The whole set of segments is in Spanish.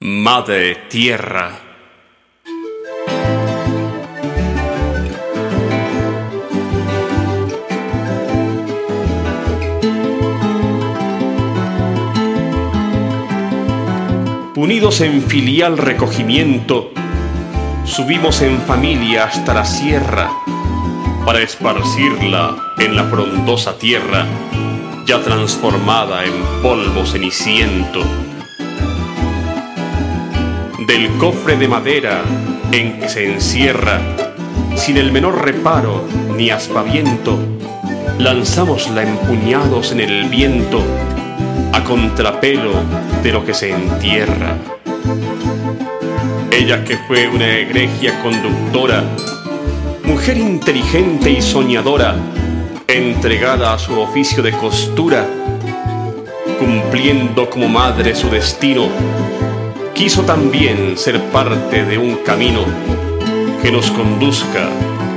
Madre Tierra. Unidos en filial recogimiento, subimos en familia hasta la sierra para esparcirla en la frondosa tierra ya transformada en polvo ceniciento. Del cofre de madera en que se encierra, sin el menor reparo ni aspaviento, lanzámosla empuñados en el viento, a contrapelo de lo que se entierra. Ella que fue una egregia conductora, mujer inteligente y soñadora, entregada a su oficio de costura, cumpliendo como madre su destino, quiso también ser parte de un camino que nos conduzca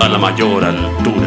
a la mayor altura.